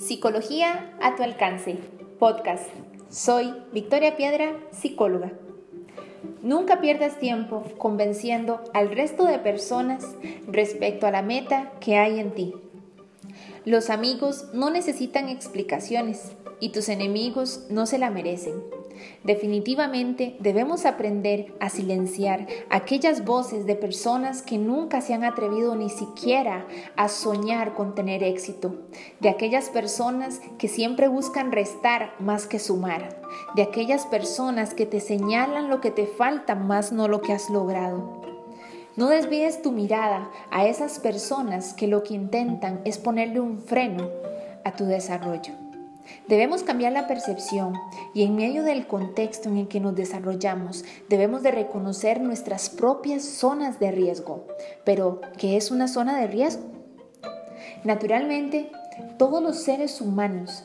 Psicología a tu alcance. Podcast. Soy Victoria Piedra, psicóloga. Nunca pierdas tiempo convenciendo al resto de personas respecto a la meta que hay en ti. Los amigos no necesitan explicaciones y tus enemigos no se la merecen. Definitivamente debemos aprender a silenciar aquellas voces de personas que nunca se han atrevido ni siquiera a soñar con tener éxito, de aquellas personas que siempre buscan restar más que sumar, de aquellas personas que te señalan lo que te falta más no lo que has logrado. No desvíes tu mirada a esas personas que lo que intentan es ponerle un freno a tu desarrollo. Debemos cambiar la percepción y en medio del contexto en el que nos desarrollamos debemos de reconocer nuestras propias zonas de riesgo. Pero, ¿qué es una zona de riesgo? Naturalmente, todos los seres humanos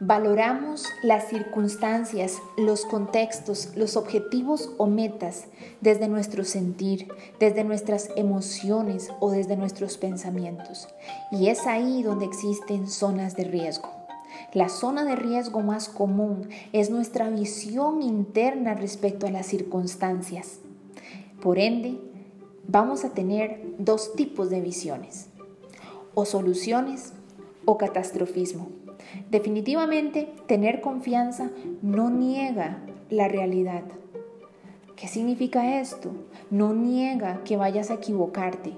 valoramos las circunstancias, los contextos, los objetivos o metas desde nuestro sentir, desde nuestras emociones o desde nuestros pensamientos. Y es ahí donde existen zonas de riesgo. La zona de riesgo más común es nuestra visión interna respecto a las circunstancias. Por ende, vamos a tener dos tipos de visiones, o soluciones o catastrofismo. Definitivamente, tener confianza no niega la realidad. ¿Qué significa esto? No niega que vayas a equivocarte,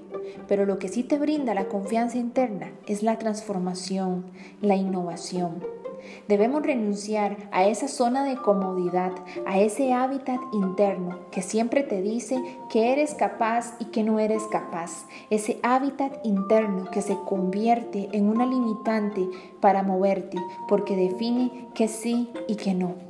pero lo que sí te brinda la confianza interna es la transformación, la innovación. Debemos renunciar a esa zona de comodidad, a ese hábitat interno que siempre te dice que eres capaz y que no eres capaz, ese hábitat interno que se convierte en una limitante para moverte porque define que sí y que no.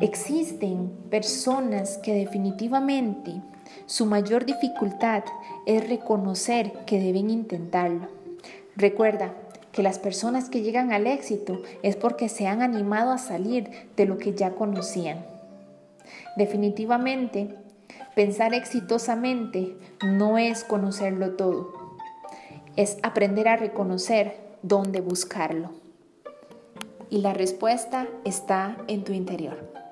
Existen personas que definitivamente su mayor dificultad es reconocer que deben intentarlo. Recuerda que las personas que llegan al éxito es porque se han animado a salir de lo que ya conocían. Definitivamente, pensar exitosamente no es conocerlo todo, es aprender a reconocer dónde buscarlo. Y la respuesta está en tu interior.